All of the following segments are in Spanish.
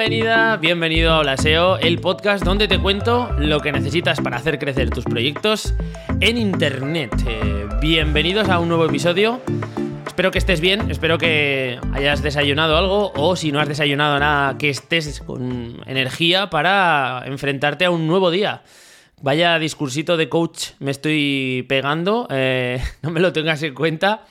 Bienvenida, bienvenido a Hola SEO, el podcast donde te cuento lo que necesitas para hacer crecer tus proyectos en Internet. Eh, bienvenidos a un nuevo episodio. Espero que estés bien, espero que hayas desayunado algo o si no has desayunado nada, que estés con energía para enfrentarte a un nuevo día. Vaya discursito de coach me estoy pegando, eh, no me lo tengas en cuenta.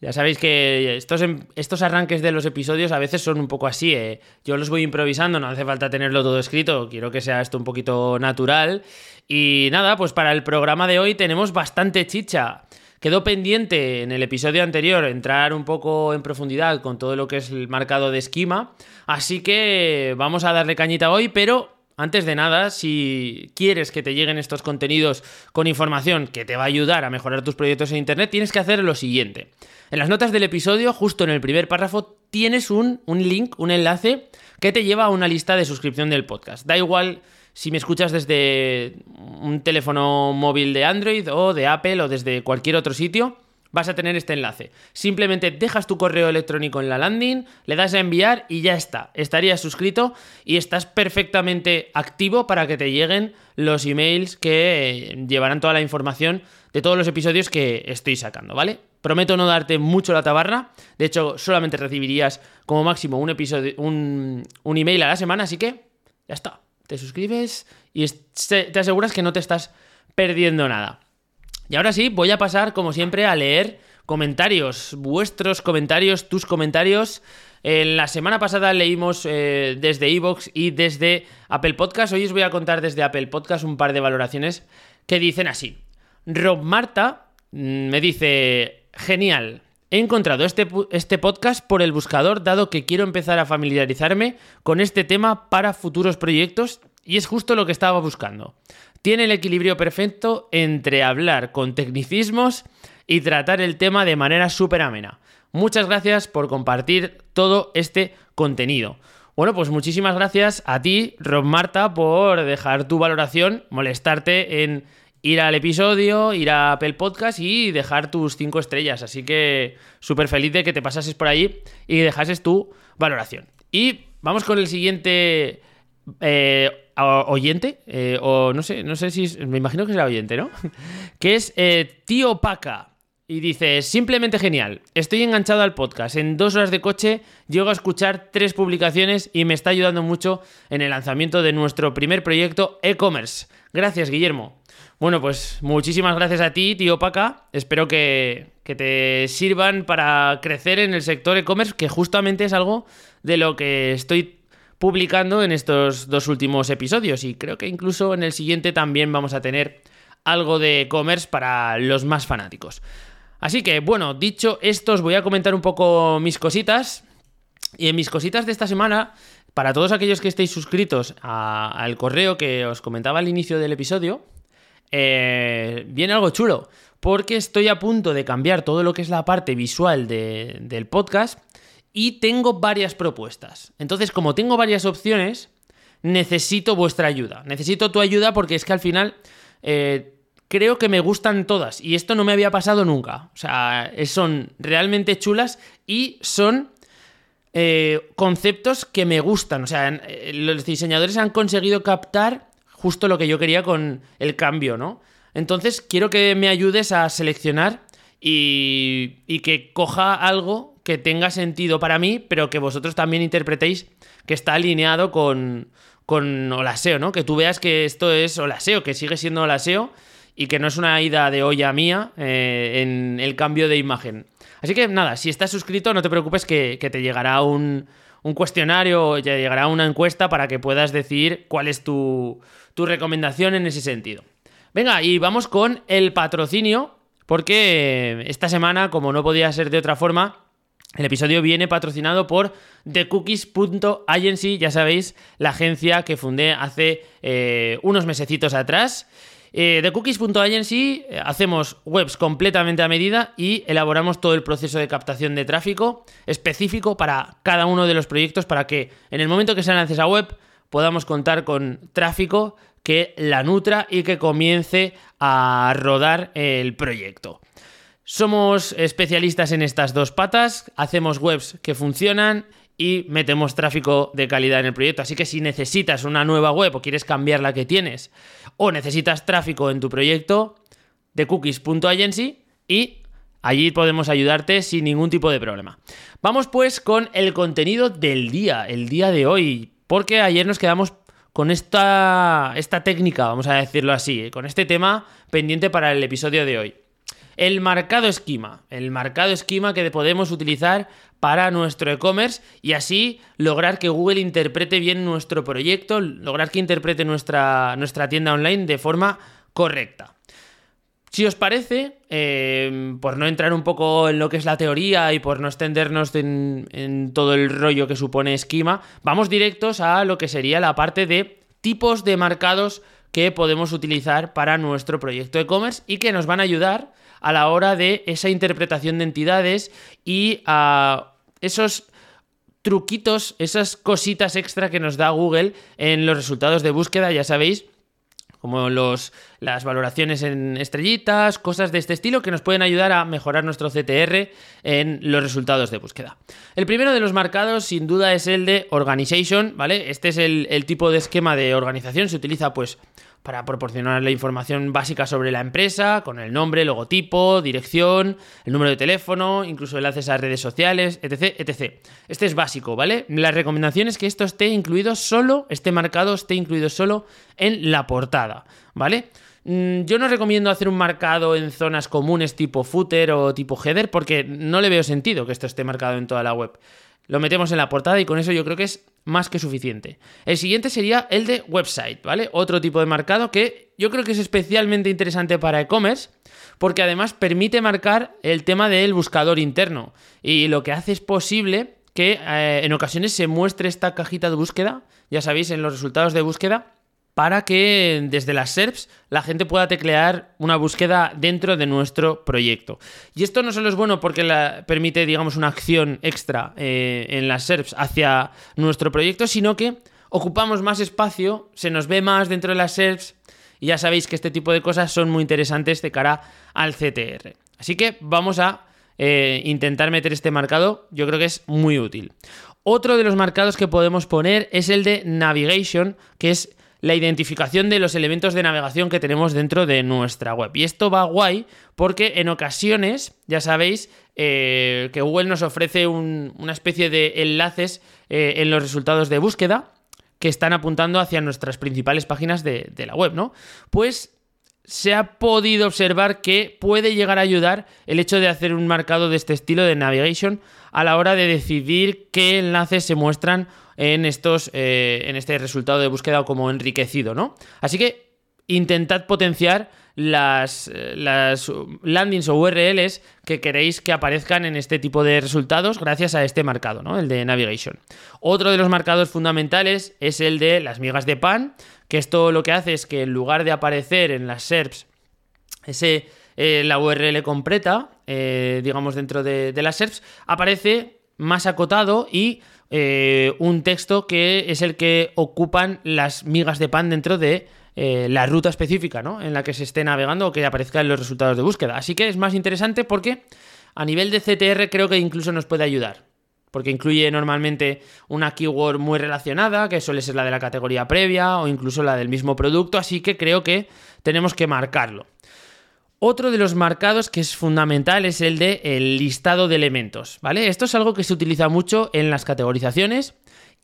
Ya sabéis que estos, em, estos arranques de los episodios a veces son un poco así. ¿eh? Yo los voy improvisando, no hace falta tenerlo todo escrito. Quiero que sea esto un poquito natural. Y nada, pues para el programa de hoy tenemos bastante chicha. Quedó pendiente en el episodio anterior entrar un poco en profundidad con todo lo que es el marcado de esquema. Así que vamos a darle cañita hoy, pero antes de nada, si quieres que te lleguen estos contenidos con información que te va a ayudar a mejorar tus proyectos en Internet, tienes que hacer lo siguiente. En las notas del episodio, justo en el primer párrafo, tienes un, un link, un enlace que te lleva a una lista de suscripción del podcast. Da igual si me escuchas desde un teléfono móvil de Android o de Apple o desde cualquier otro sitio vas a tener este enlace. Simplemente dejas tu correo electrónico en la landing, le das a enviar y ya está. Estarías suscrito y estás perfectamente activo para que te lleguen los emails que eh, llevarán toda la información de todos los episodios que estoy sacando, ¿vale? Prometo no darte mucho la tabarra. De hecho, solamente recibirías como máximo un episodio, un, un email a la semana, así que ya está. Te suscribes y te aseguras que no te estás perdiendo nada. Y ahora sí, voy a pasar, como siempre, a leer comentarios, vuestros comentarios, tus comentarios. En la semana pasada leímos eh, desde Evox y desde Apple Podcast. Hoy os voy a contar desde Apple Podcast un par de valoraciones que dicen así. Rob Marta mm, me dice, genial, he encontrado este, este podcast por el buscador dado que quiero empezar a familiarizarme con este tema para futuros proyectos y es justo lo que estaba buscando. Tiene el equilibrio perfecto entre hablar con tecnicismos y tratar el tema de manera súper amena. Muchas gracias por compartir todo este contenido. Bueno, pues muchísimas gracias a ti, Rob Marta, por dejar tu valoración, molestarte en ir al episodio, ir a Apple Podcast y dejar tus cinco estrellas. Así que súper feliz de que te pasases por allí y dejases tu valoración. Y vamos con el siguiente eh, oyente, eh, o no sé, no sé si, me imagino que será oyente, ¿no? que es eh, Tío Paca. Y dice, simplemente genial, estoy enganchado al podcast, en dos horas de coche llego a escuchar tres publicaciones y me está ayudando mucho en el lanzamiento de nuestro primer proyecto e-commerce. Gracias, Guillermo. Bueno, pues muchísimas gracias a ti, tío Paca. Espero que, que te sirvan para crecer en el sector e-commerce, que justamente es algo de lo que estoy publicando en estos dos últimos episodios y creo que incluso en el siguiente también vamos a tener algo de e-commerce para los más fanáticos. Así que bueno, dicho esto os voy a comentar un poco mis cositas y en mis cositas de esta semana, para todos aquellos que estéis suscritos al correo que os comentaba al inicio del episodio, eh, viene algo chulo, porque estoy a punto de cambiar todo lo que es la parte visual del podcast y tengo varias propuestas. Entonces, como tengo varias opciones, necesito vuestra ayuda. Necesito tu ayuda porque es que al final eh, creo que me gustan todas y esto no me había pasado nunca. O sea, son realmente chulas y son eh, conceptos que me gustan. O sea, eh, los diseñadores han conseguido captar justo lo que yo quería con el cambio, ¿no? Entonces, quiero que me ayudes a seleccionar y, y que coja algo que tenga sentido para mí, pero que vosotros también interpretéis que está alineado con, con Olaseo, ¿no? Que tú veas que esto es Olaseo, que sigue siendo Olaseo y que no es una ida de olla mía eh, en el cambio de imagen. Así que nada, si estás suscrito, no te preocupes que, te llegará un, un cuestionario, ya llegará una encuesta para que puedas decir cuál es tu, tu recomendación en ese sentido. Venga, y vamos con el patrocinio, porque esta semana, como no podía ser de otra forma, el episodio viene patrocinado por TheCookies.agency, ya sabéis, la agencia que fundé hace eh, unos mesecitos atrás. Eh, TheCookies.agency eh, hacemos webs completamente a medida y elaboramos todo el proceso de captación de tráfico específico para cada uno de los proyectos para que en el momento que se lance esa web podamos contar con tráfico que la nutra y que comience a rodar el proyecto. Somos especialistas en estas dos patas, hacemos webs que funcionan y metemos tráfico de calidad en el proyecto. Así que si necesitas una nueva web o quieres cambiar la que tienes o necesitas tráfico en tu proyecto, de cookies.agency y allí podemos ayudarte sin ningún tipo de problema. Vamos pues con el contenido del día, el día de hoy, porque ayer nos quedamos con esta, esta técnica, vamos a decirlo así, ¿eh? con este tema pendiente para el episodio de hoy. El marcado esquema, el marcado esquema que podemos utilizar para nuestro e-commerce y así lograr que Google interprete bien nuestro proyecto, lograr que interprete nuestra, nuestra tienda online de forma correcta. Si os parece, eh, por no entrar un poco en lo que es la teoría y por no extendernos en, todo el rollo que supone esquema, vamos directos a lo que sería la parte de tipos de marcados que podemos utilizar para nuestro proyecto e-commerce y que nos van a ayudar a la hora de esa interpretación de entidades y a esos truquitos, esas cositas extra que nos da Google en los resultados de búsqueda, ya sabéis, como los, las valoraciones en estrellitas, cosas de este estilo que nos pueden ayudar a mejorar nuestro CTR en los resultados de búsqueda. El primero de los marcados sin duda es el de organization, ¿vale? Este es el, el tipo de esquema de organización, se utiliza pues para proporcionar la información básica sobre la empresa, con el nombre, logotipo, dirección, el número de teléfono, incluso enlaces a redes sociales, etc, etc. Este es básico, ¿vale? La recomendación es que esto esté incluido solo, este marcado esté incluido solo en la portada, ¿vale? Mm, yo no recomiendo hacer un marcado en zonas comunes tipo footer o tipo header porque no le veo sentido que esto esté marcado en toda la web. Lo metemos en la portada y con eso yo creo que es más que suficiente. El siguiente sería el de website, ¿vale? Otro tipo de marcado que yo creo que es especialmente interesante para e-commerce porque además permite marcar el tema del buscador interno y lo que hace es posible que eh, en ocasiones se muestre esta cajita de búsqueda, ya sabéis, en los resultados de búsqueda, para que desde las SERPs la gente pueda teclear una búsqueda dentro de nuestro proyecto. Y esto no solo es bueno porque la, permite, digamos, una acción extra eh, en las SERPs hacia nuestro proyecto, sino que ocupamos más espacio, se nos ve más dentro de las SERPs y ya sabéis que este tipo de cosas son muy interesantes de cara al CTR. Así que vamos a eh, intentar meter este marcado, yo creo que es muy útil. Otro de los marcados que podemos poner es el de navigation, que es la identificación de los elementos de navegación que tenemos dentro de nuestra web. Y esto va guay porque en ocasiones, ya sabéis, eh, que Google nos ofrece una especie de enlaces eh, en los resultados de búsqueda que están apuntando hacia nuestras principales páginas de, de la web, ¿no? Pues se ha podido observar que puede llegar a ayudar el hecho de hacer un marcado de este estilo de navigation a la hora de decidir qué enlaces se muestran en, estos, eh, en este resultado de búsqueda como enriquecido, ¿no? Así que intentad potenciar las, eh, las, landings o URLs que queréis que aparezcan en este tipo de resultados gracias a este marcado, ¿no? el de navigation. Otro de los marcados fundamentales es el de las migas de pan, que esto lo que hace es que en lugar de aparecer en las SERPs ese, eh, la URL completa, digamos dentro de, de las SERPs, aparece más acotado y eh, un texto que es el que ocupan las migas de pan dentro de eh, la ruta específica ¿no? en la que se esté navegando o que aparezca en los resultados de búsqueda. Así que es más interesante porque a nivel de CTR creo que incluso nos puede ayudar. Porque incluye normalmente una keyword muy relacionada, que suele ser la de la categoría previa o incluso la del mismo producto, así que creo que tenemos que marcarlo. Otro de los marcados que es fundamental es el de el listado de elementos, ¿vale? Esto es algo que se utiliza mucho en las categorizaciones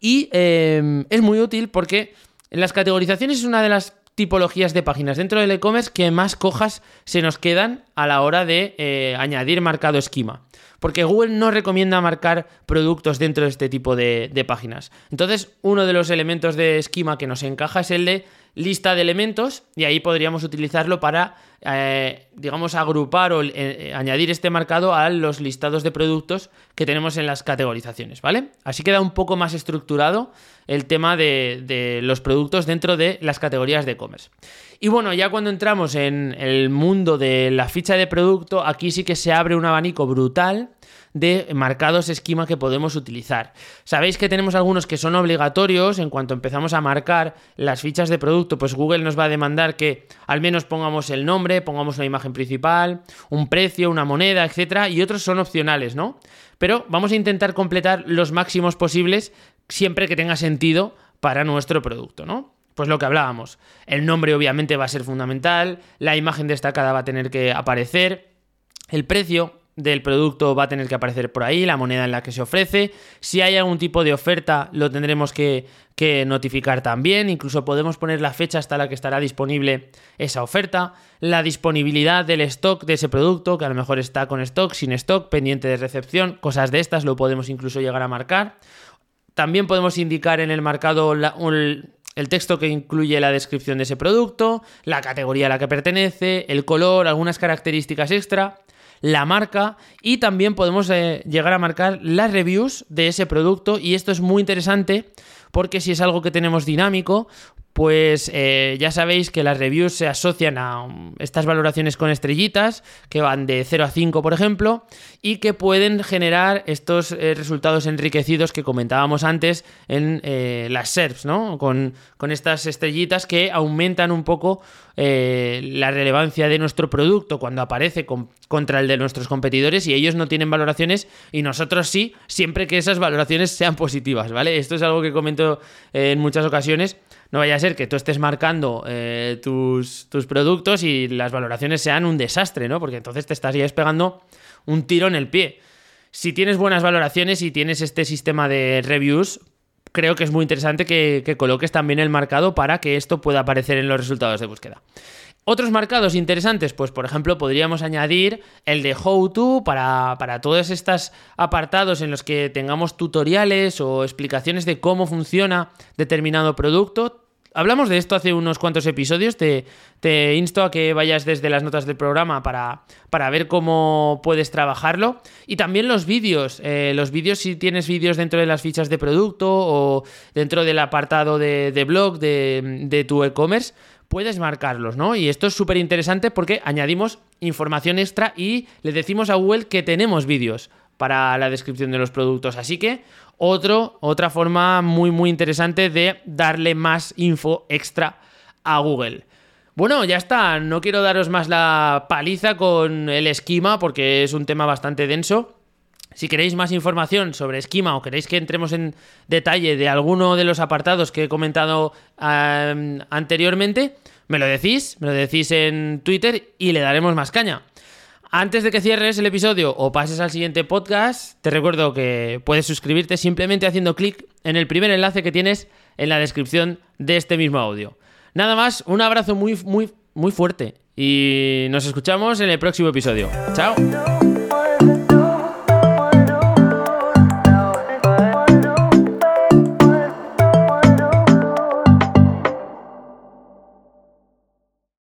y em, es muy útil porque las categorizaciones es una de las tipologías de páginas dentro del e-commerce que más cojas se nos quedan a la hora de eh, añadir marcado esquema. Porque Google no recomienda marcar productos dentro de este tipo de, de páginas. Entonces, uno de los elementos de esquema que nos encaja es el de lista de elementos y ahí podríamos utilizarlo para, eh, digamos, agrupar o eh, añadir este marcado a los listados de productos que tenemos en las categorizaciones, ¿vale? Así queda un poco más estructurado el tema de, de los productos dentro de las categorías de e-commerce. Y bueno, ya cuando entramos en el mundo de la ficha de producto, aquí sí que se abre un abanico brutal de marcados esquema que podemos utilizar. Sabéis que tenemos algunos que son obligatorios en cuanto empezamos a marcar las fichas de producto, pues Google nos va a demandar que al menos pongamos el nombre, pongamos una imagen principal, un precio, una moneda, etcétera, y otros son opcionales, ¿no? Pero vamos a intentar completar los máximos posibles siempre que tenga sentido para nuestro producto, ¿no? Pues lo que hablábamos, el nombre obviamente va a ser fundamental, la imagen destacada va a tener que aparecer, el precio del producto va a tener que aparecer por ahí, la moneda en la que se ofrece. Si hay algún tipo de oferta, lo tendremos que, notificar también. Incluso podemos poner la fecha hasta la que estará disponible esa oferta. La disponibilidad del stock de ese producto, que a lo mejor está con stock, sin stock, pendiente de recepción, cosas de estas, lo podemos incluso llegar a marcar. También podemos indicar en el marcado el texto que incluye la descripción de ese producto, la categoría a la que pertenece, el color, algunas características extra la marca y también podemos eh, llegar a marcar las reviews de ese producto y esto es muy interesante porque si es algo que tenemos dinámico, pues eh, ya sabéis que las reviews se asocian a um, estas valoraciones con estrellitas, que van de 0 a 5, por ejemplo, y que pueden generar estos eh, resultados enriquecidos que comentábamos antes en eh, las SERPs, ¿no? Con, con, estas estrellitas que aumentan un poco la relevancia de nuestro producto cuando aparece contra el de nuestros competidores y ellos no tienen valoraciones y nosotros sí, siempre que esas valoraciones sean positivas, ¿vale? Esto es algo que comento en muchas ocasiones no vaya a ser que tú estés marcando eh, tus, tus, productos y las valoraciones sean un desastre, ¿no? Porque entonces te estarías pegando un tiro en el pie. Si tienes buenas valoraciones y tienes este sistema de reviews, creo que es muy interesante que, coloques también el marcado para que esto pueda aparecer en los resultados de búsqueda. Otros marcados interesantes, pues por ejemplo podríamos añadir el de How To para, para, todos estos apartados en los que tengamos tutoriales o explicaciones de cómo funciona determinado producto. Hablamos de esto hace unos cuantos episodios. Te, insto a que vayas desde las notas del programa para, para ver cómo puedes trabajarlo. Y también los vídeos. Eh, los vídeos, si tienes vídeos dentro de las fichas de producto o dentro del apartado de, blog de, de tu e-commerce, puedes marcarlos, ¿no? Y esto es súper interesante porque añadimos información extra y le decimos a Google que tenemos vídeos para la descripción de los productos. Así que otro, otra forma muy muy interesante de darle más info extra a Google. Bueno, ya está, no quiero daros más la paliza con el esquema porque es un tema bastante denso. Si queréis más información sobre esquema o queréis que entremos en detalle de alguno de los apartados que he comentado anteriormente, me lo decís, me lo decís en Twitter y le daremos más caña. Antes de que cierres el episodio o pases al siguiente podcast, te recuerdo que puedes suscribirte simplemente haciendo clic en el primer enlace que tienes en la descripción de este mismo audio. Nada más, un abrazo muy, muy, muy fuerte y nos escuchamos en el próximo episodio. Chao.